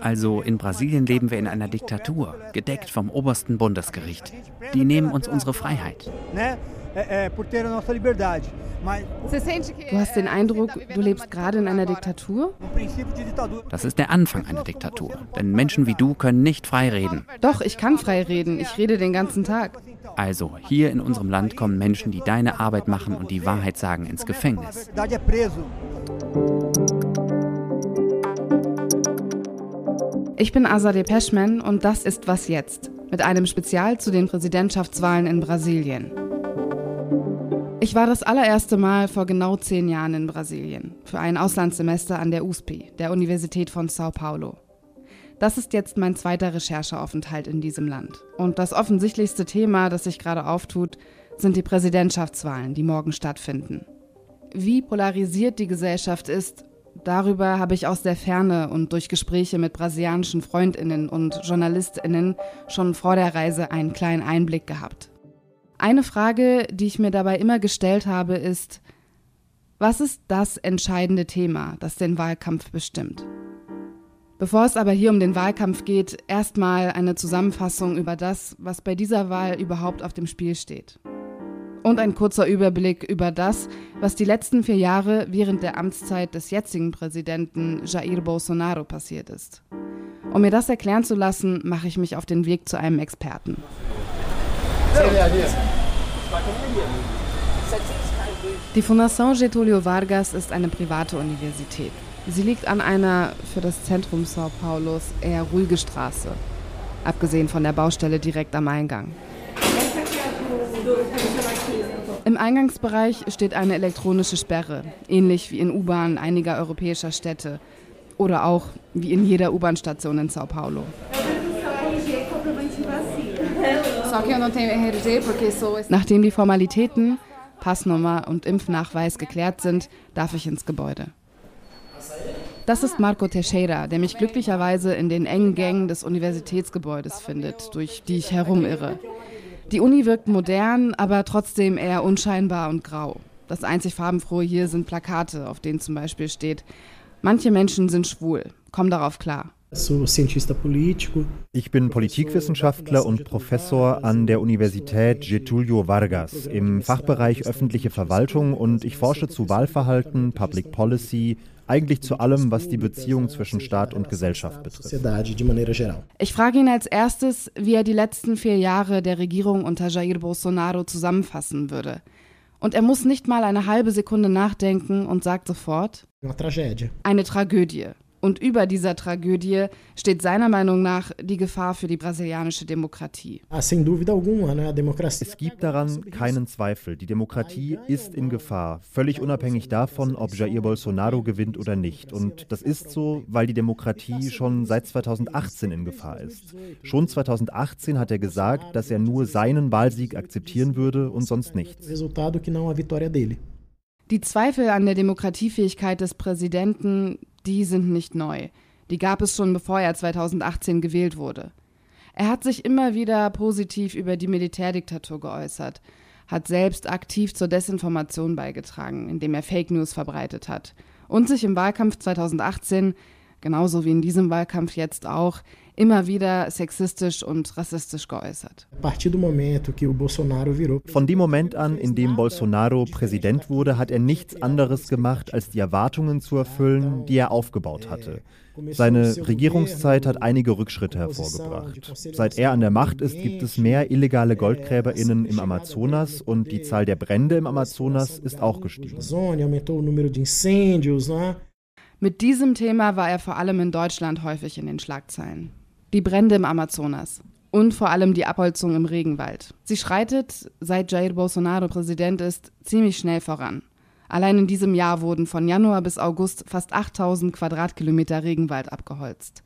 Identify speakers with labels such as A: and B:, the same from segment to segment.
A: Also in Brasilien leben wir in einer Diktatur, gedeckt vom obersten Bundesgericht. Die nehmen uns unsere Freiheit.
B: Du hast den Eindruck, du lebst gerade in einer Diktatur?
A: Das ist der Anfang einer Diktatur. Denn Menschen wie du können nicht frei reden.
B: Doch, ich kann frei reden. Ich rede den ganzen Tag.
A: Also, hier in unserem Land kommen Menschen, die deine Arbeit machen und die Wahrheit sagen, ins Gefängnis.
B: Ich bin Azadeh Peschman und das ist Was Jetzt mit einem Spezial zu den Präsidentschaftswahlen in Brasilien. Ich war das allererste Mal vor genau zehn Jahren in Brasilien für ein Auslandssemester an der USP, der Universität von Sao Paulo. Das ist jetzt mein zweiter Rechercheaufenthalt in diesem Land. Und das offensichtlichste Thema, das sich gerade auftut, sind die Präsidentschaftswahlen, die morgen stattfinden. Wie polarisiert die Gesellschaft ist Darüber habe ich aus der Ferne und durch Gespräche mit brasilianischen Freundinnen und Journalistinnen schon vor der Reise einen kleinen Einblick gehabt. Eine Frage, die ich mir dabei immer gestellt habe, ist, was ist das entscheidende Thema, das den Wahlkampf bestimmt? Bevor es aber hier um den Wahlkampf geht, erstmal eine Zusammenfassung über das, was bei dieser Wahl überhaupt auf dem Spiel steht. Und ein kurzer Überblick über das, was die letzten vier Jahre während der Amtszeit des jetzigen Präsidenten Jair Bolsonaro passiert ist. Um mir das erklären zu lassen, mache ich mich auf den Weg zu einem Experten. Die Fundação Getúlio Vargas ist eine private Universität. Sie liegt an einer für das Zentrum Sao Paulos eher ruhige Straße, abgesehen von der Baustelle direkt am Eingang. Im Eingangsbereich steht eine elektronische Sperre, ähnlich wie in U-Bahnen einiger europäischer Städte oder auch wie in jeder U-Bahn-Station in Sao Paulo. Nachdem die Formalitäten, Passnummer und Impfnachweis geklärt sind, darf ich ins Gebäude. Das ist Marco Teixeira, der mich glücklicherweise in den engen Gängen des Universitätsgebäudes findet, durch die ich herumirre. Die Uni wirkt modern, aber trotzdem eher unscheinbar und grau. Das einzig farbenfrohe hier sind Plakate, auf denen zum Beispiel steht, manche Menschen sind schwul, komm darauf klar.
C: Ich bin Politikwissenschaftler und Professor an der Universität Getulio Vargas im Fachbereich öffentliche Verwaltung und ich forsche zu Wahlverhalten, Public Policy, eigentlich zu allem, was die Beziehung zwischen Staat und Gesellschaft betrifft.
B: Ich frage ihn als erstes, wie er die letzten vier Jahre der Regierung unter Jair Bolsonaro zusammenfassen würde. Und er muss nicht mal eine halbe Sekunde nachdenken und sagt sofort: Eine Tragödie. Und über dieser Tragödie steht seiner Meinung nach die Gefahr für die brasilianische Demokratie.
C: Es gibt daran keinen Zweifel. Die Demokratie ist in Gefahr, völlig unabhängig davon, ob Jair Bolsonaro gewinnt oder nicht. Und das ist so, weil die Demokratie schon seit 2018 in Gefahr ist. Schon 2018 hat er gesagt, dass er nur seinen Wahlsieg akzeptieren würde und sonst nichts.
B: Die Zweifel an der Demokratiefähigkeit des Präsidenten, die sind nicht neu. Die gab es schon bevor er 2018 gewählt wurde. Er hat sich immer wieder positiv über die Militärdiktatur geäußert, hat selbst aktiv zur Desinformation beigetragen, indem er Fake News verbreitet hat und sich im Wahlkampf 2018, genauso wie in diesem Wahlkampf jetzt auch, immer wieder sexistisch und rassistisch geäußert.
C: Von dem Moment an, in dem Bolsonaro Präsident wurde, hat er nichts anderes gemacht, als die Erwartungen zu erfüllen, die er aufgebaut hatte. Seine Regierungszeit hat einige Rückschritte hervorgebracht. Seit er an der Macht ist, gibt es mehr illegale GoldgräberInnen im Amazonas und die Zahl der Brände im Amazonas ist auch gestiegen.
B: Mit diesem Thema war er vor allem in Deutschland häufig in den Schlagzeilen die Brände im Amazonas und vor allem die Abholzung im Regenwald. Sie schreitet, seit Jair Bolsonaro Präsident ist, ziemlich schnell voran. Allein in diesem Jahr wurden von Januar bis August fast 8000 Quadratkilometer Regenwald abgeholzt.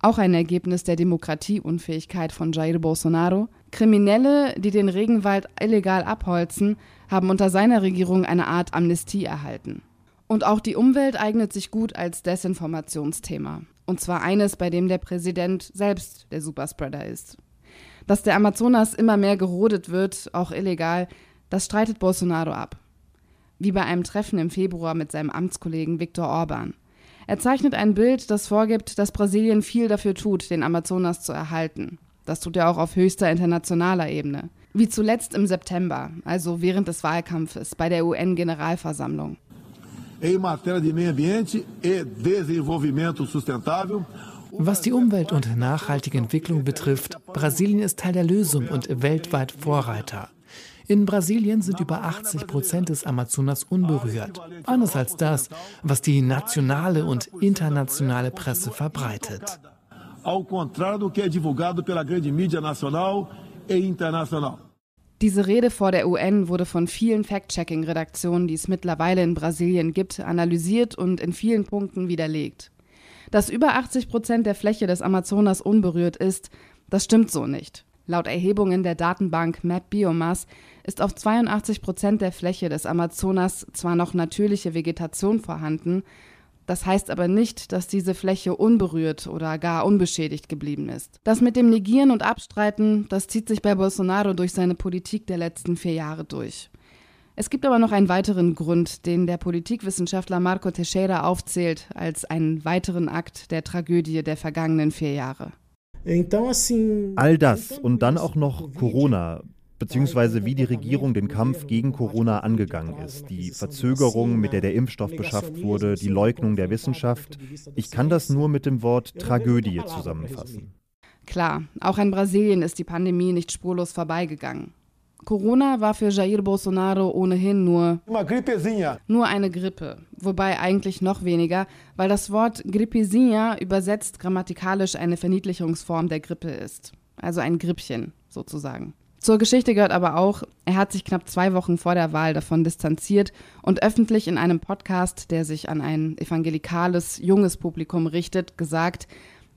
B: Auch ein Ergebnis der Demokratieunfähigkeit von Jair Bolsonaro. Kriminelle, die den Regenwald illegal abholzen, haben unter seiner Regierung eine Art Amnestie erhalten. Und auch die Umwelt eignet sich gut als Desinformationsthema. Und zwar eines, bei dem der Präsident selbst der Superspreader ist. Dass der Amazonas immer mehr gerodet wird, auch illegal, das streitet Bolsonaro ab. Wie bei einem Treffen im Februar mit seinem Amtskollegen Viktor Orban. Er zeichnet ein Bild, das vorgibt, dass Brasilien viel dafür tut, den Amazonas zu erhalten. Das tut er auch auf höchster internationaler Ebene. Wie zuletzt im September, also während des Wahlkampfes bei der UN-Generalversammlung.
D: Em matéria de meio ambiente e desenvolvimento sustentável,
E: was die Umwelt und nachhaltige Entwicklung betrifft, Brasilien ist Teil der Lösung und weltweit Vorreiter. In Brasilien sind über 80 Prozent des Amazonas unberührt. Anders als das, was die nationale und internationale Presse verbreitet.
D: Ao contrário do que é divulgado pela grande mídia nacional e internacional.
B: Diese Rede vor der UN wurde von vielen Fact-Checking-Redaktionen, die es mittlerweile in Brasilien gibt, analysiert und in vielen Punkten widerlegt. Dass über 80 Prozent der Fläche des Amazonas unberührt ist, das stimmt so nicht. Laut Erhebungen der Datenbank Map Biomass ist auf 82 Prozent der Fläche des Amazonas zwar noch natürliche Vegetation vorhanden, das heißt aber nicht, dass diese Fläche unberührt oder gar unbeschädigt geblieben ist. Das mit dem Negieren und Abstreiten, das zieht sich bei Bolsonaro durch seine Politik der letzten vier Jahre durch. Es gibt aber noch einen weiteren Grund, den der Politikwissenschaftler Marco Teixeira aufzählt, als einen weiteren Akt der Tragödie der vergangenen vier Jahre.
C: All das und dann auch noch Corona, beziehungsweise wie die Regierung den Kampf gegen Corona angegangen ist, die Verzögerung, mit der der Impfstoff beschafft wurde, die Leugnung der Wissenschaft. Ich kann das nur mit dem Wort Tragödie zusammenfassen.
B: Klar, auch in Brasilien ist die Pandemie nicht spurlos vorbeigegangen. Corona war für Jair Bolsonaro ohnehin nur, nur eine Grippe, wobei eigentlich noch weniger, weil das Wort Grippezinha übersetzt grammatikalisch eine Verniedlichungsform der Grippe ist, also ein Grippchen sozusagen. Zur Geschichte gehört aber auch, er hat sich knapp zwei Wochen vor der Wahl davon distanziert und öffentlich in einem Podcast, der sich an ein evangelikales, junges Publikum richtet, gesagt,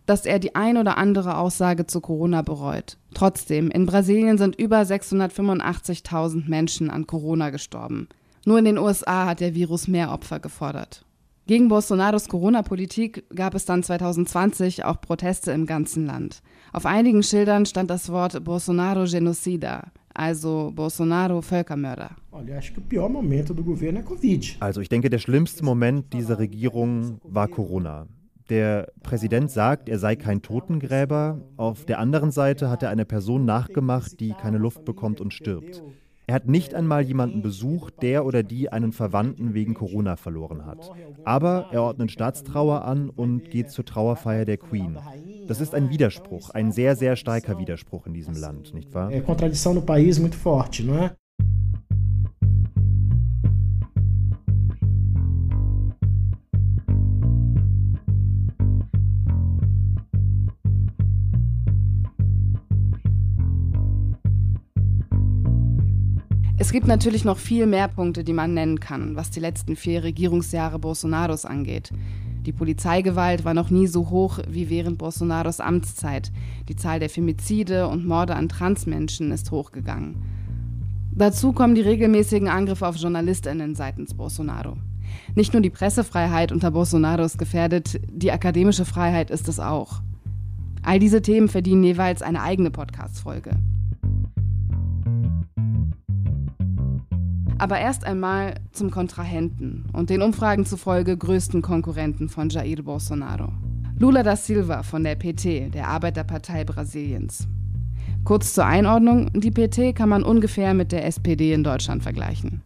B: dass er die ein oder andere Aussage zu Corona bereut. Trotzdem, in Brasilien sind über 685.000 Menschen an Corona gestorben. Nur in den USA hat der Virus mehr Opfer gefordert. Gegen Bolsonaros Corona-Politik gab es dann 2020 auch Proteste im ganzen Land. Auf einigen Schildern stand das Wort Bolsonaro Genocida, also Bolsonaro Völkermörder.
C: Also ich denke, der schlimmste Moment dieser Regierung war Corona. Der Präsident sagt, er sei kein Totengräber. Auf der anderen Seite hat er eine Person nachgemacht, die keine Luft bekommt und stirbt. Er hat nicht einmal jemanden besucht, der oder die einen Verwandten wegen Corona verloren hat. Aber er ordnet Staatstrauer an und geht zur Trauerfeier der Queen. Das ist ein Widerspruch, ein sehr, sehr starker Widerspruch in diesem Land, nicht wahr?
B: Es gibt natürlich noch viel mehr Punkte, die man nennen kann, was die letzten vier Regierungsjahre Bolsonaros angeht. Die Polizeigewalt war noch nie so hoch wie während Bolsonaros Amtszeit. Die Zahl der Femizide und Morde an Transmenschen ist hochgegangen. Dazu kommen die regelmäßigen Angriffe auf JournalistInnen seitens Bolsonaro. Nicht nur die Pressefreiheit unter Bolsonaro ist gefährdet, die akademische Freiheit ist es auch. All diese Themen verdienen jeweils eine eigene Podcast-Folge. Aber erst einmal zum Kontrahenten und den Umfragen zufolge größten Konkurrenten von Jair Bolsonaro. Lula da Silva von der PT, der Arbeiterpartei Brasiliens. Kurz zur Einordnung, die PT kann man ungefähr mit der SPD in Deutschland vergleichen.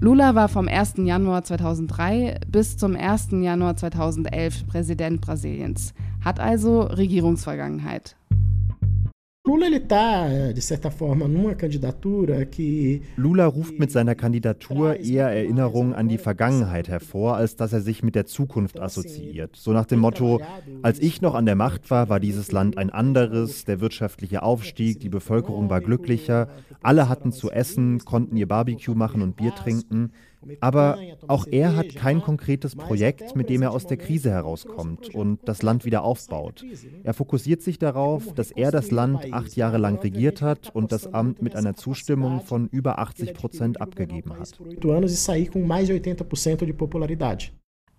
B: Lula war vom 1. Januar 2003 bis zum 1. Januar 2011 Präsident Brasiliens, hat also Regierungsvergangenheit
F: Lula ele tá de certa forma numa candidatura que
C: Lula ruft mit seiner Kandidatur eher Erinnerungen an die Vergangenheit hervor, als dass er sich mit der Zukunft assoziiert. So nach dem Motto, als ich noch an der Macht war, war dieses Land ein anderes, der wirtschaftliche Aufstieg, die Bevölkerung war glücklicher, alle hatten zu essen, konnten ihr Barbecue machen und Bier trinken. Aber auch er hat kein konkretes Projekt, mit dem er aus der Krise herauskommt und das Land wieder aufbaut. Er fokussiert sich darauf, dass er das Land acht Jahre lang regiert hat und das Amt mit einer Zustimmung von über 80 Prozent abgegeben hat.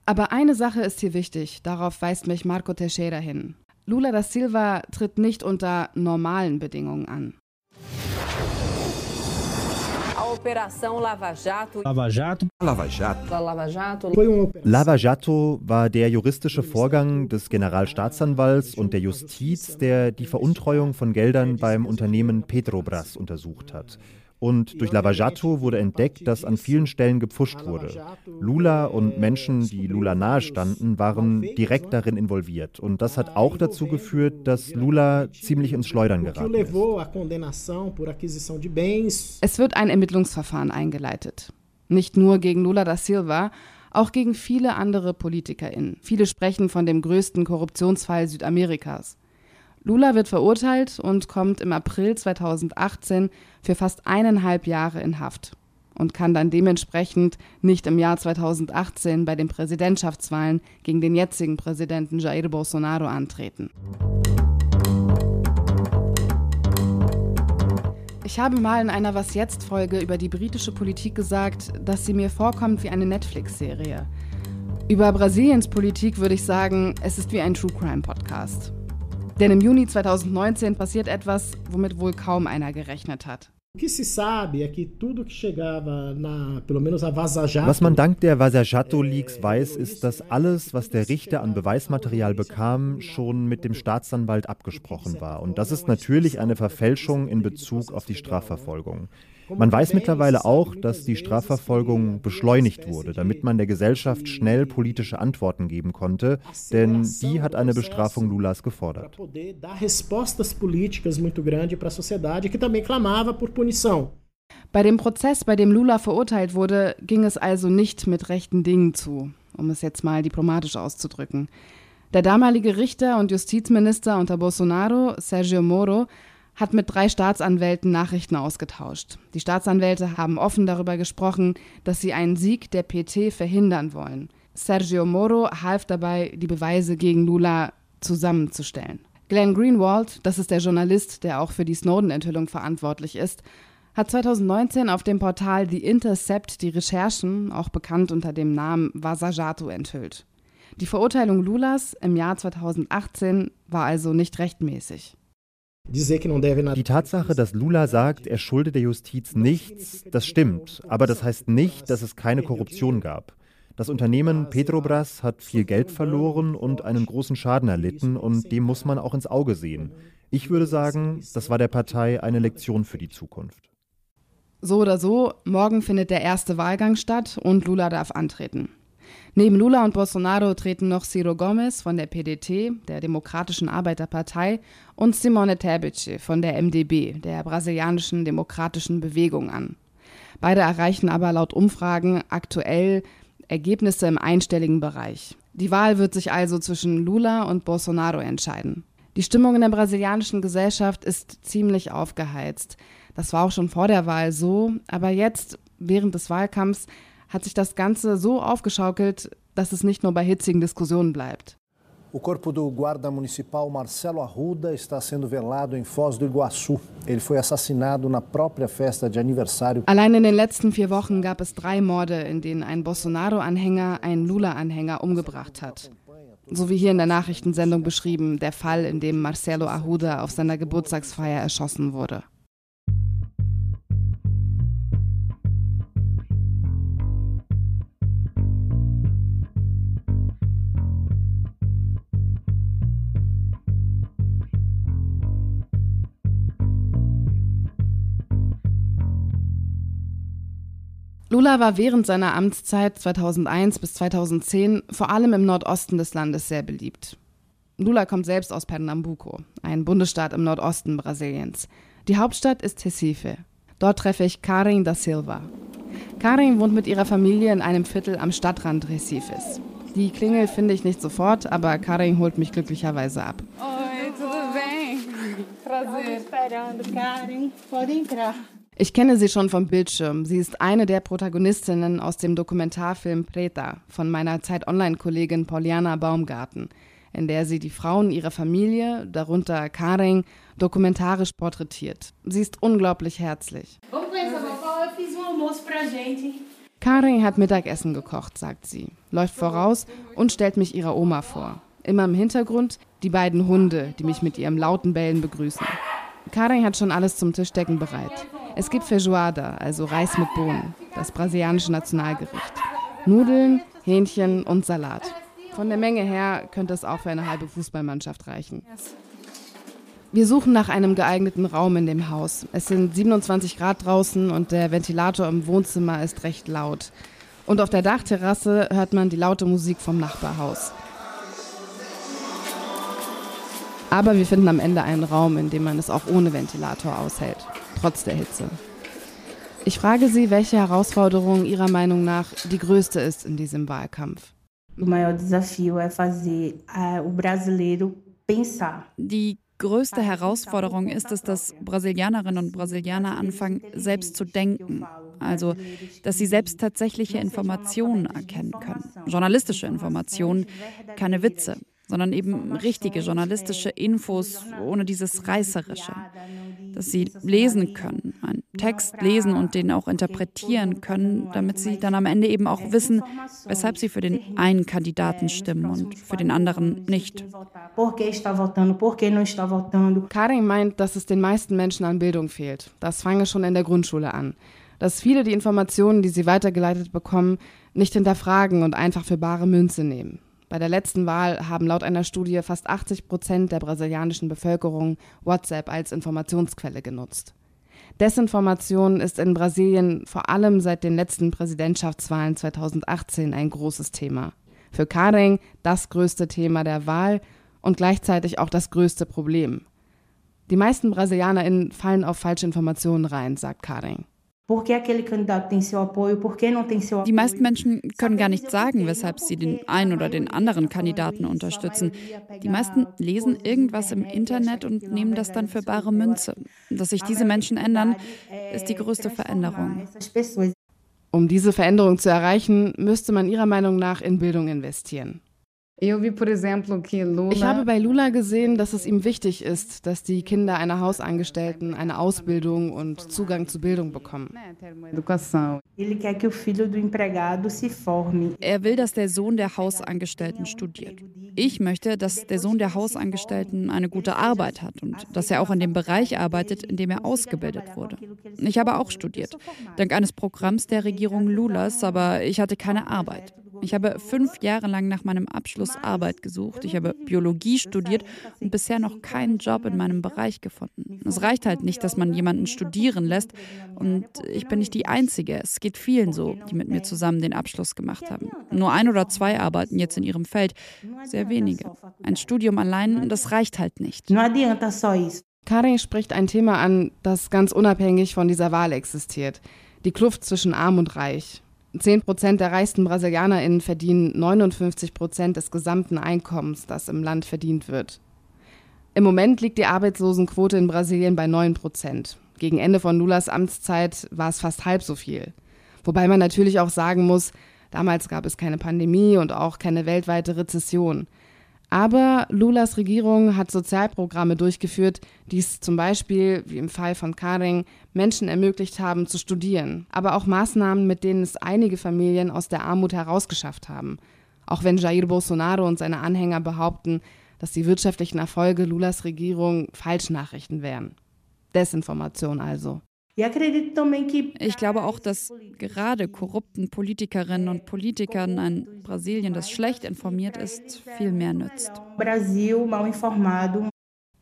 B: Aber eine Sache ist hier wichtig, darauf weist mich Marco Teixeira hin. Lula da Silva tritt nicht unter normalen Bedingungen an.
C: Lava Jato. Lava Jato. Lava Jato war der juristische Vorgang des Generalstaatsanwalts und der Justiz, der die Veruntreuung von Geldern beim Unternehmen Petrobras untersucht hat. Und durch Lavajato wurde entdeckt, dass an vielen Stellen gepfuscht wurde. Lula und Menschen, die Lula nahestanden, waren direkt darin involviert. Und das hat auch dazu geführt, dass Lula ziemlich ins Schleudern geraten ist.
B: Es wird ein Ermittlungsverfahren eingeleitet. Nicht nur gegen Lula da Silva, auch gegen viele andere PolitikerInnen. Viele sprechen von dem größten Korruptionsfall Südamerikas. Lula wird verurteilt und kommt im April 2018 für fast eineinhalb Jahre in Haft und kann dann dementsprechend nicht im Jahr 2018 bei den Präsidentschaftswahlen gegen den jetzigen Präsidenten Jair Bolsonaro antreten. Ich habe mal in einer Was jetzt Folge über die britische Politik gesagt, dass sie mir vorkommt wie eine Netflix-Serie. Über Brasiliens Politik würde ich sagen, es ist wie ein True Crime Podcast. Denn im Juni 2019 passiert etwas, womit wohl kaum einer gerechnet hat.
C: Was man dank der Vasajato Leaks weiß, ist, dass alles, was der Richter an Beweismaterial bekam, schon mit dem Staatsanwalt abgesprochen war. Und das ist natürlich eine Verfälschung in Bezug auf die Strafverfolgung. Man weiß mittlerweile auch, dass die Strafverfolgung beschleunigt wurde, damit man der Gesellschaft schnell politische Antworten geben konnte, denn die hat eine Bestrafung Lulas gefordert.
B: Bei dem Prozess, bei dem Lula verurteilt wurde, ging es also nicht mit rechten Dingen zu, um es jetzt mal diplomatisch auszudrücken. Der damalige Richter und Justizminister unter Bolsonaro, Sergio Moro, hat mit drei Staatsanwälten Nachrichten ausgetauscht. Die Staatsanwälte haben offen darüber gesprochen, dass sie einen Sieg der PT verhindern wollen. Sergio Moro half dabei, die Beweise gegen Lula zusammenzustellen. Glenn Greenwald, das ist der Journalist, der auch für die Snowden-Enthüllung verantwortlich ist, hat 2019 auf dem Portal The Intercept die Recherchen, auch bekannt unter dem Namen Vasajato, enthüllt. Die Verurteilung Lulas im Jahr 2018 war also nicht rechtmäßig.
C: Die Tatsache, dass Lula sagt, er schulde der Justiz nichts, das stimmt, aber das heißt nicht, dass es keine Korruption gab. Das Unternehmen Petrobras hat viel Geld verloren und einen großen Schaden erlitten und dem muss man auch ins Auge sehen. Ich würde sagen, das war der Partei eine Lektion für die Zukunft.
B: So oder so, morgen findet der erste Wahlgang statt und Lula darf antreten. Neben Lula und Bolsonaro treten noch Ciro Gomes von der PDT, der Demokratischen Arbeiterpartei, und Simone Tebet von der MDB, der brasilianischen Demokratischen Bewegung an. Beide erreichen aber laut Umfragen aktuell Ergebnisse im einstelligen Bereich. Die Wahl wird sich also zwischen Lula und Bolsonaro entscheiden. Die Stimmung in der brasilianischen Gesellschaft ist ziemlich aufgeheizt. Das war auch schon vor der Wahl so, aber jetzt, während des Wahlkampfs, hat sich das Ganze so aufgeschaukelt, dass es nicht nur bei hitzigen Diskussionen bleibt.
G: O corpo do guarda municipal Marcelo Arruda está sendo velado em Foz do Iguaçu. Ele foi assassinado na própria festa de aniversário.
B: Allein in den letzten vier Wochen gab es drei Morde, in denen ein Bolsonaro-Anhänger einen Lula-Anhänger umgebracht hat. So wie hier in der Nachrichtensendung beschrieben, der Fall, in dem Marcelo Arruda auf seiner Geburtstagsfeier erschossen wurde. Lula war während seiner Amtszeit 2001 bis 2010 vor allem im Nordosten des Landes sehr beliebt. Lula kommt selbst aus Pernambuco, ein Bundesstaat im Nordosten Brasiliens. Die Hauptstadt ist Recife. Dort treffe ich Karin da Silva. Karin wohnt mit ihrer Familie in einem Viertel am Stadtrand Recifes. Die Klingel finde ich nicht sofort, aber Karin holt mich glücklicherweise ab. Oi, tudo bem? Prazer. esperando, Karin. Pode entrar. Ich kenne sie schon vom Bildschirm. Sie ist eine der Protagonistinnen aus dem Dokumentarfilm Preta von meiner Zeit-Online-Kollegin Pauliana Baumgarten, in der sie die Frauen ihrer Familie, darunter Karin, dokumentarisch porträtiert. Sie ist unglaublich herzlich. Karin hat Mittagessen gekocht, sagt sie, läuft voraus und stellt mich ihrer Oma vor. Immer im Hintergrund die beiden Hunde, die mich mit ihrem lauten Bellen begrüßen. Karin hat schon alles zum Tischdecken bereit. Es gibt Feijoada, also Reis mit Bohnen, das brasilianische Nationalgericht. Nudeln, Hähnchen und Salat. Von der Menge her könnte es auch für eine halbe Fußballmannschaft reichen. Wir suchen nach einem geeigneten Raum in dem Haus. Es sind 27 Grad draußen und der Ventilator im Wohnzimmer ist recht laut. Und auf der Dachterrasse hört man die laute Musik vom Nachbarhaus. Aber wir finden am Ende einen Raum, in dem man es auch ohne Ventilator aushält, trotz der Hitze. Ich frage Sie, welche Herausforderung Ihrer Meinung nach die größte ist in diesem Wahlkampf.
H: Die größte Herausforderung ist es, dass Brasilianerinnen und Brasilianer anfangen, selbst zu denken. Also, dass sie selbst tatsächliche Informationen erkennen können. Journalistische Informationen, keine Witze sondern eben richtige journalistische Infos ohne dieses Reißerische. Dass sie lesen können, einen Text lesen und den auch interpretieren können, damit sie dann am Ende eben auch wissen, weshalb sie für den einen Kandidaten stimmen und für den anderen nicht.
B: Karin meint, dass es den meisten Menschen an Bildung fehlt. Das fange schon in der Grundschule an. Dass viele die Informationen, die sie weitergeleitet bekommen, nicht hinterfragen und einfach für bare Münze nehmen. Bei der letzten Wahl haben laut einer Studie fast 80 Prozent der brasilianischen Bevölkerung WhatsApp als Informationsquelle genutzt. Desinformation ist in Brasilien vor allem seit den letzten Präsidentschaftswahlen 2018 ein großes Thema. Für Karen das größte Thema der Wahl und gleichzeitig auch das größte Problem. Die meisten BrasilianerInnen fallen auf falsche Informationen rein, sagt Karen.
H: Die meisten Menschen können gar nicht sagen, weshalb sie den einen oder den anderen Kandidaten unterstützen. Die meisten lesen irgendwas im Internet und nehmen das dann für bare Münze. Dass sich diese Menschen ändern, ist die größte Veränderung.
B: Um diese Veränderung zu erreichen, müsste man ihrer Meinung nach in Bildung investieren. Ich habe bei Lula gesehen, dass es ihm wichtig ist, dass die Kinder einer Hausangestellten eine Ausbildung und Zugang zu Bildung bekommen.
H: Er will, dass der Sohn der Hausangestellten studiert. Ich möchte, dass der Sohn der Hausangestellten eine gute Arbeit hat und dass er auch in dem Bereich arbeitet, in dem er ausgebildet wurde. Ich habe auch studiert, dank eines Programms der Regierung Lulas, aber ich hatte keine Arbeit. Ich habe fünf Jahre lang nach meinem Abschluss Arbeit gesucht. Ich habe Biologie studiert und bisher noch keinen Job in meinem Bereich gefunden. Es reicht halt nicht, dass man jemanden studieren lässt. Und ich bin nicht die Einzige. Es geht vielen so, die mit mir zusammen den Abschluss gemacht haben. Nur ein oder zwei arbeiten jetzt in ihrem Feld. Sehr wenige. Ein Studium allein, das reicht halt nicht.
B: Karin spricht ein Thema an, das ganz unabhängig von dieser Wahl existiert. Die Kluft zwischen Arm und Reich. 10 Prozent der reichsten BrasilianerInnen verdienen 59 Prozent des gesamten Einkommens, das im Land verdient wird. Im Moment liegt die Arbeitslosenquote in Brasilien bei 9 Prozent. Gegen Ende von Lulas Amtszeit war es fast halb so viel. Wobei man natürlich auch sagen muss, damals gab es keine Pandemie und auch keine weltweite Rezession. Aber Lulas Regierung hat Sozialprogramme durchgeführt, die es zum Beispiel, wie im Fall von Karing, Menschen ermöglicht haben zu studieren. Aber auch Maßnahmen, mit denen es einige Familien aus der Armut herausgeschafft haben. Auch wenn Jair Bolsonaro und seine Anhänger behaupten, dass die wirtschaftlichen Erfolge Lulas Regierung Falschnachrichten wären. Desinformation also.
H: Ich glaube auch, dass gerade korrupten Politikerinnen und Politikern ein Brasilien, das schlecht informiert ist, viel mehr nützt.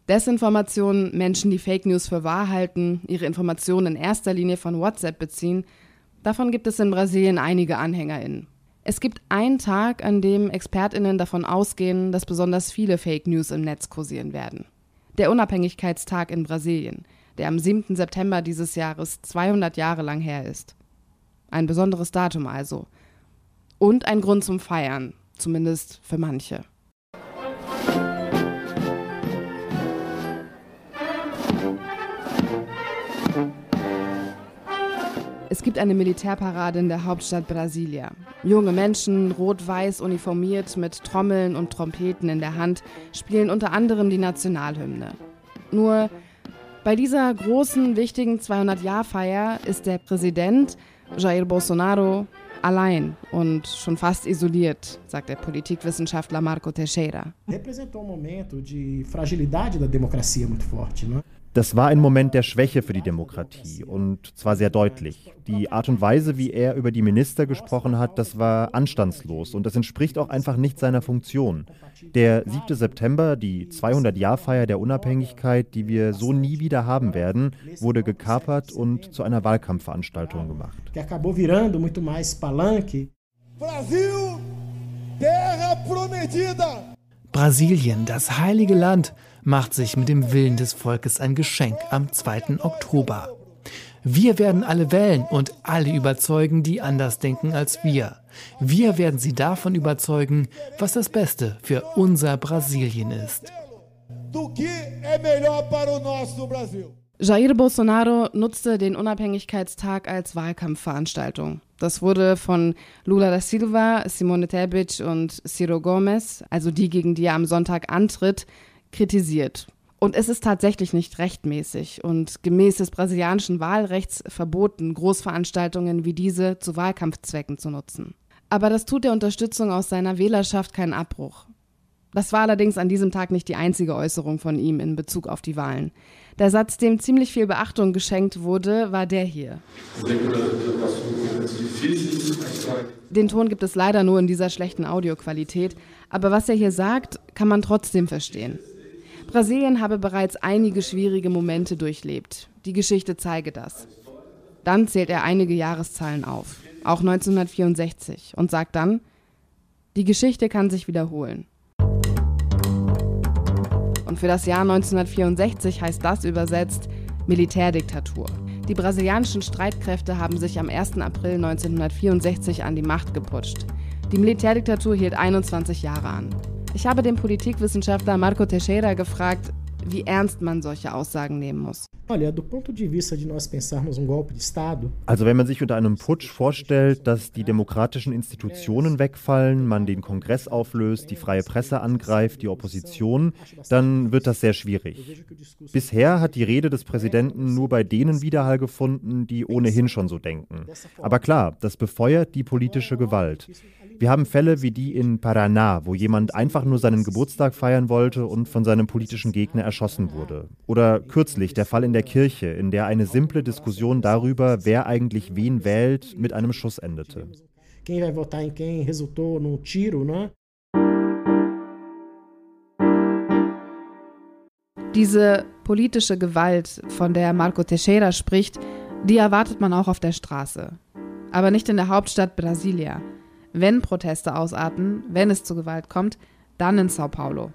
B: Desinformation, Menschen, die Fake News für wahr halten, ihre Informationen in erster Linie von WhatsApp beziehen, davon gibt es in Brasilien einige AnhängerInnen. Es gibt einen Tag, an dem ExpertInnen davon ausgehen, dass besonders viele Fake News im Netz kursieren werden. Der Unabhängigkeitstag in Brasilien – der am 7. September dieses Jahres 200 Jahre lang her ist. Ein besonderes Datum also. Und ein Grund zum Feiern, zumindest für manche. Es gibt eine Militärparade in der Hauptstadt Brasilia. Junge Menschen, rot-weiß uniformiert mit Trommeln und Trompeten in der Hand, spielen unter anderem die Nationalhymne. Nur bei dieser großen, wichtigen 200-Jahr-Feier ist der Präsident Jair Bolsonaro allein und schon fast isoliert, sagt der Politikwissenschaftler Marco Teixeira.
C: Das war ein Moment der Schwäche für die Demokratie und zwar sehr deutlich. Die Art und Weise, wie er über die Minister gesprochen hat, das war anstandslos und das entspricht auch einfach nicht seiner Funktion. Der 7. September, die 200-Jahr-Feier der Unabhängigkeit, die wir so nie wieder haben werden, wurde gekapert und zu einer Wahlkampfveranstaltung gemacht.
E: Brasil, terra prometida. Brasilien, das heilige Land, macht sich mit dem Willen des Volkes ein Geschenk am 2. Oktober. Wir werden alle wählen und alle überzeugen, die anders denken als wir. Wir werden sie davon überzeugen, was das Beste für unser Brasilien ist.
B: Jair Bolsonaro nutzte den Unabhängigkeitstag als Wahlkampfveranstaltung. Das wurde von Lula da Silva, Simone Tebet und Ciro Gomes, also die, gegen die er am Sonntag antritt, kritisiert. Und es ist tatsächlich nicht rechtmäßig und gemäß des brasilianischen Wahlrechts verboten, Großveranstaltungen wie diese zu Wahlkampfzwecken zu nutzen. Aber das tut der Unterstützung aus seiner Wählerschaft keinen Abbruch. Das war allerdings an diesem Tag nicht die einzige Äußerung von ihm in Bezug auf die Wahlen. Der Satz, dem ziemlich viel Beachtung geschenkt wurde, war der hier. Den Ton gibt es leider nur in dieser schlechten Audioqualität, aber was er hier sagt, kann man trotzdem verstehen. Brasilien habe bereits einige schwierige Momente durchlebt. Die Geschichte zeige das. Dann zählt er einige Jahreszahlen auf, auch 1964, und sagt dann, die Geschichte kann sich wiederholen. Und für das Jahr 1964 heißt das übersetzt Militärdiktatur. Die brasilianischen Streitkräfte haben sich am 1. April 1964 an die Macht geputscht. Die Militärdiktatur hielt 21 Jahre an. Ich habe den Politikwissenschaftler Marco Teixeira gefragt, wie ernst man solche Aussagen nehmen muss.
C: Also wenn man sich unter einem Putsch vorstellt, dass die demokratischen Institutionen wegfallen, man den Kongress auflöst, die freie Presse angreift, die Opposition, dann wird das sehr schwierig. Bisher hat die Rede des Präsidenten nur bei denen Widerhall gefunden, die ohnehin schon so denken. Aber klar, das befeuert die politische Gewalt. Wir haben Fälle wie die in Paraná, wo jemand einfach nur seinen Geburtstag feiern wollte und von seinem politischen Gegner erschossen wurde. Oder kürzlich der Fall in der Kirche, in der eine simple Diskussion darüber, wer eigentlich wen wählt, mit einem Schuss endete.
B: Diese politische Gewalt, von der Marco Teixeira spricht, die erwartet man auch auf der Straße. Aber nicht in der Hauptstadt Brasilia. Wenn Proteste ausarten, wenn es zu Gewalt kommt, dann in Sao Paulo.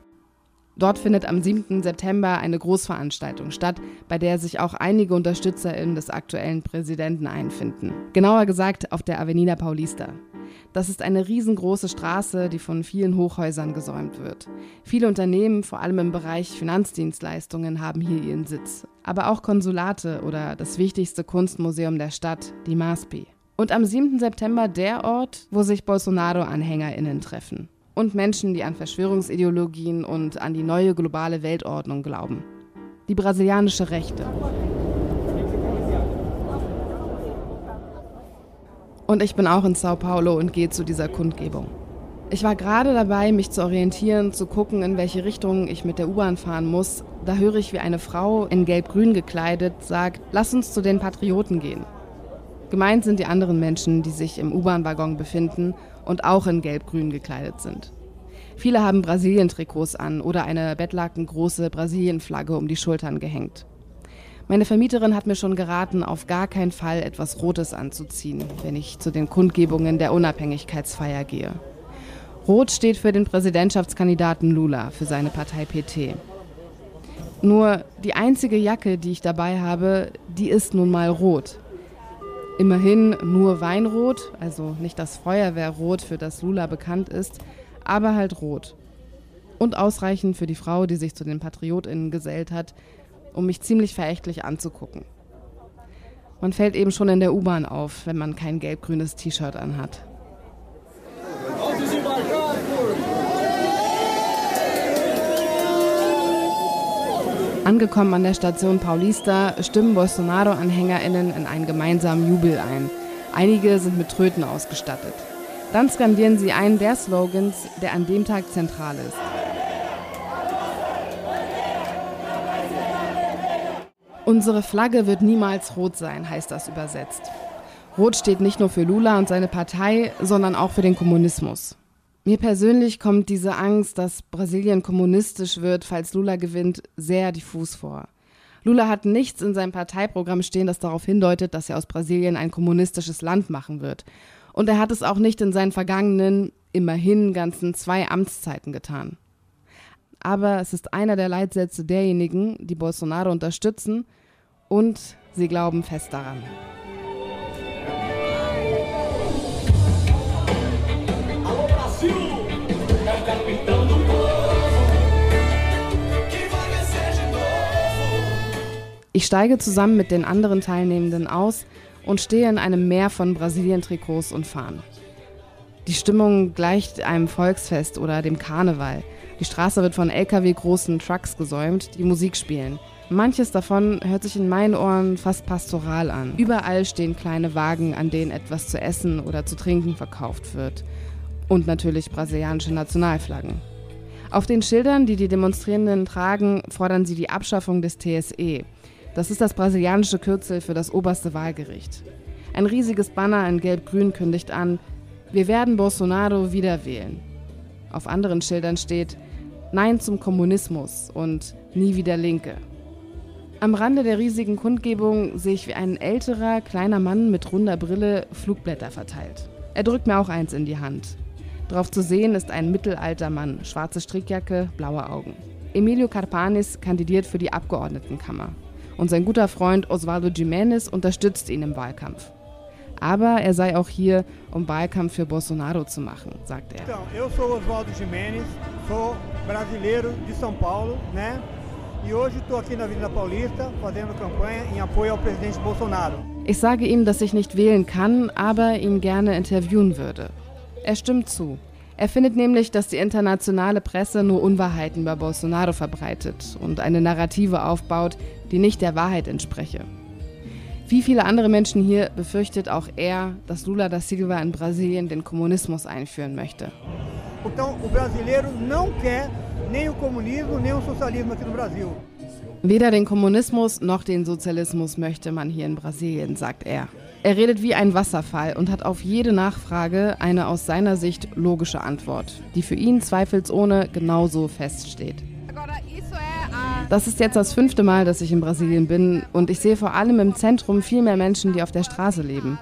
B: Dort findet am 7. September eine Großveranstaltung statt, bei der sich auch einige UnterstützerInnen des aktuellen Präsidenten einfinden. Genauer gesagt auf der Avenida Paulista. Das ist eine riesengroße Straße, die von vielen Hochhäusern gesäumt wird. Viele Unternehmen, vor allem im Bereich Finanzdienstleistungen, haben hier ihren Sitz. Aber auch Konsulate oder das wichtigste Kunstmuseum der Stadt, die MASPI. Und am 7. September der Ort, wo sich Bolsonaro-AnhängerInnen treffen. Und Menschen, die an Verschwörungsideologien und an die neue globale Weltordnung glauben. Die brasilianische Rechte. Und ich bin auch in Sao Paulo und gehe zu dieser Kundgebung. Ich war gerade dabei, mich zu orientieren, zu gucken, in welche Richtung ich mit der U-Bahn fahren muss. Da höre ich, wie eine Frau in gelb-grün gekleidet sagt, lass uns zu den Patrioten gehen. Gemeint sind die anderen Menschen, die sich im U-Bahn-Waggon befinden und auch in gelb-grün gekleidet sind. Viele haben Brasilien-Trikots an oder eine bettlakengroße Brasilien-Flagge um die Schultern gehängt. Meine Vermieterin hat mir schon geraten, auf gar keinen Fall etwas Rotes anzuziehen, wenn ich zu den Kundgebungen der Unabhängigkeitsfeier gehe. Rot steht für den Präsidentschaftskandidaten Lula, für seine Partei PT. Nur die einzige Jacke, die ich dabei habe, die ist nun mal rot. Immerhin nur Weinrot, also nicht das Feuerwehrrot, für das Lula bekannt ist, aber halt rot. Und ausreichend für die Frau, die sich zu den PatriotInnen gesellt hat, um mich ziemlich verächtlich anzugucken. Man fällt eben schon in der U-Bahn auf, wenn man kein gelb-grünes T-Shirt anhat. Angekommen an der Station Paulista stimmen Bolsonaro-AnhängerInnen in einen gemeinsamen Jubel ein. Einige sind mit Tröten ausgestattet. Dann skandieren sie einen der Slogans, der an dem Tag zentral ist. Unsere Flagge wird niemals rot sein, heißt das übersetzt. Rot steht nicht nur für Lula und seine Partei, sondern auch für den Kommunismus. Mir persönlich kommt diese Angst, dass Brasilien kommunistisch wird, falls Lula gewinnt, sehr diffus vor. Lula hat nichts in seinem Parteiprogramm stehen, das darauf hindeutet, dass er aus Brasilien ein kommunistisches Land machen wird. Und er hat es auch nicht in seinen vergangenen, immerhin ganzen zwei Amtszeiten getan. Aber es ist einer der Leitsätze derjenigen, die Bolsonaro unterstützen und sie glauben fest daran. Ich steige zusammen mit den anderen Teilnehmenden aus und stehe in einem Meer von Brasilien-Trikots und Fahnen. Die Stimmung gleicht einem Volksfest oder dem Karneval. Die Straße wird von LKW-großen Trucks gesäumt, die Musik spielen. Manches davon hört sich in meinen Ohren fast pastoral an. Überall stehen kleine Wagen, an denen etwas zu essen oder zu trinken verkauft wird. Und natürlich brasilianische Nationalflaggen. Auf den Schildern, die die Demonstrierenden tragen, fordern sie die Abschaffung des TSE, das ist das brasilianische Kürzel für das oberste Wahlgericht. Ein riesiges Banner in Gelb-Grün kündigt an, wir werden Bolsonaro wieder wählen. Auf anderen Schildern steht Nein zum Kommunismus und Nie wieder Linke. Am Rande der riesigen Kundgebung sehe ich, wie ein älterer, kleiner Mann mit runder Brille Flugblätter verteilt. Er drückt mir auch eins in die Hand. Drauf zu sehen ist ein mittelalter Mann, schwarze Strickjacke, blaue Augen. Emilio Carpanis kandidiert für die Abgeordnetenkammer und sein guter Freund Osvaldo Jiménez unterstützt ihn im Wahlkampf. Aber er sei auch hier, um Wahlkampf für Bolsonaro zu machen, sagt er.
I: Então, eu sou Oswaldo Jiménez, sou brasileiro de São Paulo, né? E hoje estou aqui na Avenida Paulista fazendo campanha em apoio ao presidente Bolsonaro.
B: Ich sage ihm, dass ich nicht wählen kann, aber ihn gerne interviewen würde. Er stimmt zu. Er findet nämlich, dass die internationale Presse nur Unwahrheiten über Bolsonaro verbreitet und eine Narrative aufbaut, die nicht der Wahrheit entspreche. Wie viele andere Menschen hier befürchtet auch er, dass Lula da Silva in Brasilien den Kommunismus einführen möchte. Weder den Kommunismus noch den Sozialismus möchte man hier in Brasilien, sagt er. Er redet wie ein Wasserfall und hat auf jede Nachfrage eine aus seiner Sicht logische Antwort, die für ihn zweifelsohne genauso feststeht. Das ist jetzt das fünfte Mal, dass ich in Brasilien bin und ich sehe vor allem im Zentrum viel mehr Menschen, die auf der Straße leben.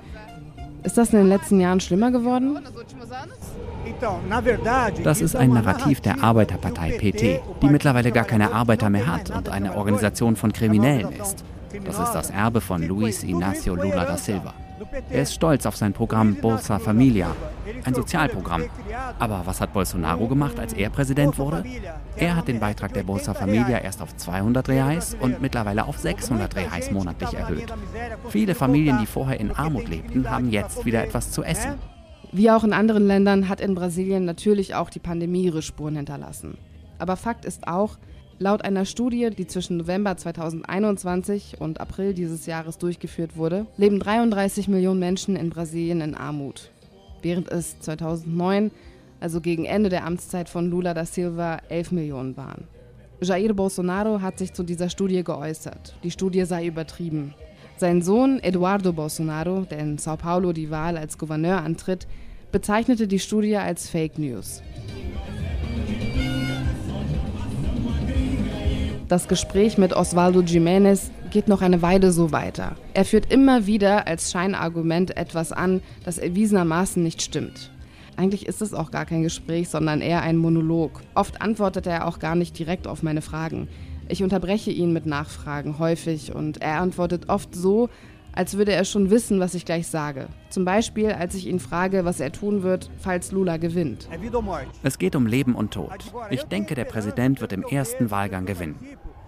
B: Ist das in den letzten Jahren schlimmer geworden?
A: Das ist ein Narrativ der Arbeiterpartei PT, die mittlerweile gar keine Arbeiter mehr hat und eine Organisation von Kriminellen ist. Das ist das Erbe von Luis Inácio Lula da Silva. Er ist stolz auf sein Programm Bolsa Familia, ein Sozialprogramm. Aber was hat Bolsonaro gemacht, als er Präsident wurde? Er hat den Beitrag der Bolsa Familia erst auf 200 Reais und mittlerweile auf 600 Reais monatlich erhöht. Viele Familien, die vorher in Armut lebten, haben jetzt wieder etwas zu essen.
B: Wie auch in anderen Ländern hat in Brasilien natürlich auch die Pandemie ihre Spuren hinterlassen. Aber Fakt ist auch, Laut einer Studie, die zwischen November 2021 und April dieses Jahres durchgeführt wurde, leben 33 Millionen Menschen in Brasilien in Armut, während es 2009, also gegen Ende der Amtszeit von Lula da Silva, 11 Millionen waren. Jair Bolsonaro hat sich zu dieser Studie geäußert. Die Studie sei übertrieben. Sein Sohn Eduardo Bolsonaro, der in Sao Paulo die Wahl als Gouverneur antritt, bezeichnete die Studie als Fake News. Das Gespräch mit Osvaldo Jiménez geht noch eine Weile so weiter. Er führt immer wieder als Scheinargument etwas an, das erwiesenermaßen nicht stimmt. Eigentlich ist es auch gar kein Gespräch, sondern eher ein Monolog. Oft antwortet er auch gar nicht direkt auf meine Fragen. Ich unterbreche ihn mit Nachfragen häufig und er antwortet oft so, als würde er schon wissen, was ich gleich sage. Zum Beispiel, als ich ihn frage, was er tun wird, falls Lula gewinnt.
A: Es geht um Leben und Tod. Ich denke, der Präsident wird im ersten Wahlgang gewinnen.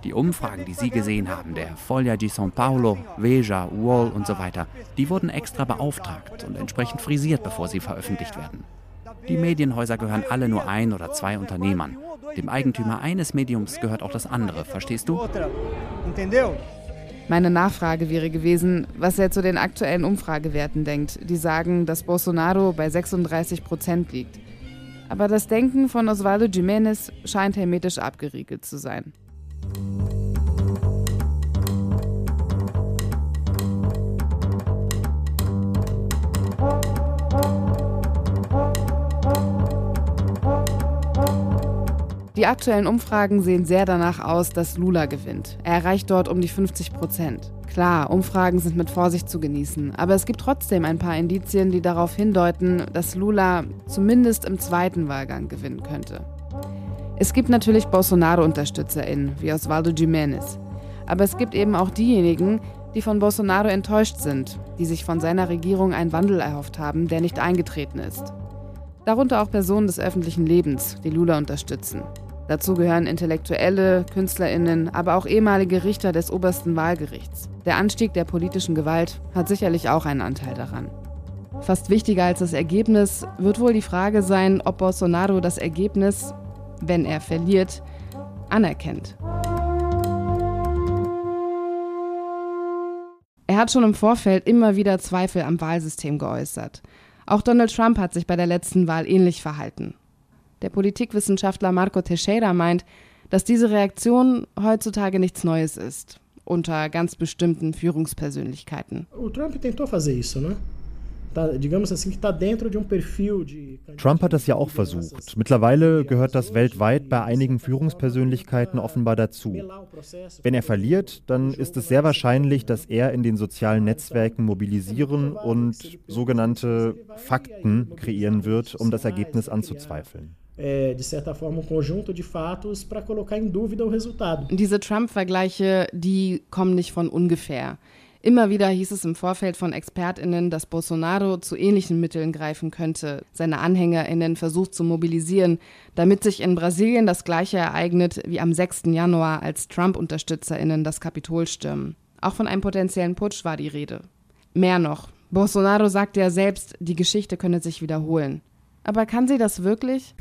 A: Die Umfragen, die Sie gesehen haben, der Folha de São Paulo, Veja, Wall und so weiter, die wurden extra beauftragt und entsprechend frisiert, bevor sie veröffentlicht werden. Die Medienhäuser gehören alle nur ein oder zwei Unternehmern. Dem Eigentümer eines Mediums gehört auch das andere, verstehst du?
B: Meine Nachfrage wäre gewesen, was er zu den aktuellen Umfragewerten denkt, die sagen, dass Bolsonaro bei 36 Prozent liegt. Aber das Denken von Osvaldo Jiménez scheint hermetisch abgeriegelt zu sein. Die aktuellen Umfragen sehen sehr danach aus, dass Lula gewinnt. Er erreicht dort um die 50 Prozent. Klar, Umfragen sind mit Vorsicht zu genießen, aber es gibt trotzdem ein paar Indizien, die darauf hindeuten, dass Lula zumindest im zweiten Wahlgang gewinnen könnte. Es gibt natürlich Bolsonaro-UnterstützerInnen, wie Osvaldo Jiménez. Aber es gibt eben auch diejenigen, die von Bolsonaro enttäuscht sind, die sich von seiner Regierung einen Wandel erhofft haben, der nicht eingetreten ist. Darunter auch Personen des öffentlichen Lebens, die Lula unterstützen. Dazu gehören Intellektuelle, KünstlerInnen, aber auch ehemalige Richter des obersten Wahlgerichts. Der Anstieg der politischen Gewalt hat sicherlich auch einen Anteil daran. Fast wichtiger als das Ergebnis wird wohl die Frage sein, ob Bolsonaro das Ergebnis, wenn er verliert, anerkennt. Er hat schon im Vorfeld immer wieder Zweifel am Wahlsystem geäußert. Auch Donald Trump hat sich bei der letzten Wahl ähnlich verhalten. Der Politikwissenschaftler Marco Teixeira meint, dass diese Reaktion heutzutage nichts Neues ist, unter ganz bestimmten Führungspersönlichkeiten.
C: Trump hat das ja auch versucht. Mittlerweile gehört das weltweit bei einigen Führungspersönlichkeiten offenbar dazu. Wenn er verliert, dann ist es sehr wahrscheinlich, dass er in den sozialen Netzwerken mobilisieren und sogenannte Fakten kreieren wird, um das Ergebnis anzuzweifeln.
B: Diese Trump-Vergleiche, die kommen nicht von ungefähr. Immer wieder hieß es im Vorfeld von ExpertInnen, dass Bolsonaro zu ähnlichen Mitteln greifen könnte, seine AnhängerInnen versucht zu mobilisieren, damit sich in Brasilien das Gleiche ereignet wie am 6. Januar, als Trump-UnterstützerInnen das Kapitol stürmen. Auch von einem potenziellen Putsch war die Rede. Mehr noch, Bolsonaro sagte ja selbst, die Geschichte könne sich wiederholen. Aber kann sie das wirklich?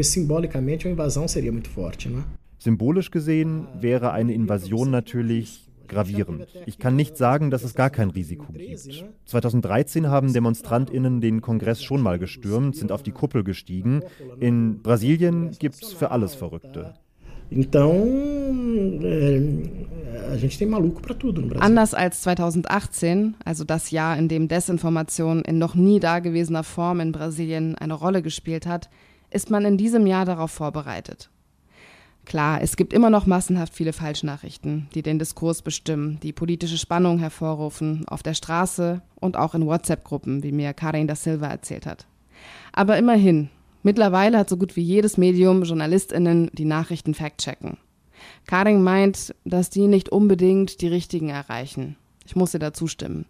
C: Symbolisch gesehen wäre eine Invasion natürlich gravierend. Ich kann nicht sagen, dass es gar kein Risiko gibt. 2013 haben DemonstrantInnen den Kongress schon mal gestürmt, sind auf die Kuppel gestiegen. In Brasilien gibt es für alles Verrückte.
B: Anders als 2018, also das Jahr, in dem Desinformation in noch nie dagewesener Form in Brasilien eine Rolle gespielt hat, ist man in diesem Jahr darauf vorbereitet. Klar, es gibt immer noch massenhaft viele Falschnachrichten, die den Diskurs bestimmen, die politische Spannung hervorrufen, auf der Straße und auch in WhatsApp-Gruppen, wie mir Karin da Silva erzählt hat. Aber immerhin, mittlerweile hat so gut wie jedes Medium JournalistInnen die Nachrichten fact-checken. Karin meint, dass die nicht unbedingt die richtigen erreichen. Ich muss ihr dazu stimmen.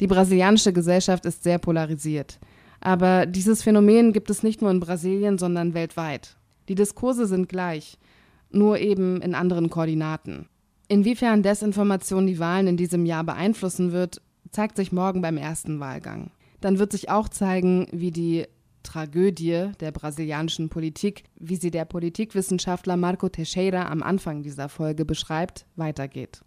B: Die brasilianische Gesellschaft ist sehr polarisiert. Aber dieses Phänomen gibt es nicht nur in Brasilien, sondern weltweit. Die Diskurse sind gleich nur eben in anderen Koordinaten. Inwiefern Desinformation die Wahlen in diesem Jahr beeinflussen wird, zeigt sich morgen beim ersten Wahlgang. Dann wird sich auch zeigen, wie die Tragödie der brasilianischen Politik, wie sie der Politikwissenschaftler Marco Teixeira am Anfang dieser Folge beschreibt, weitergeht.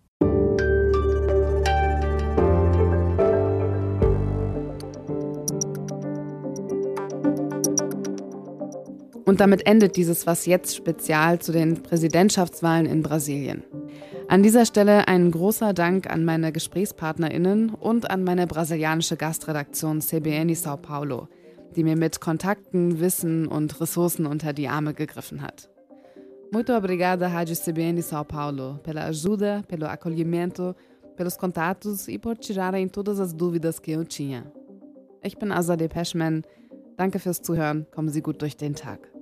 B: Und damit endet dieses Was jetzt Spezial zu den Präsidentschaftswahlen in Brasilien. An dieser Stelle ein großer Dank an meine GesprächspartnerInnen und an meine brasilianische Gastredaktion CBN São Paulo, die mir mit Kontakten, Wissen und Ressourcen unter die Arme gegriffen hat. Muito obrigada, Rádio CBN São Paulo, pela ajuda, pelo acolhimento, pelos contatos e por tirarem todas as dúvidas que eu tinha. Ich bin Azadeh Peschman. Danke fürs Zuhören. Kommen Sie gut durch den Tag.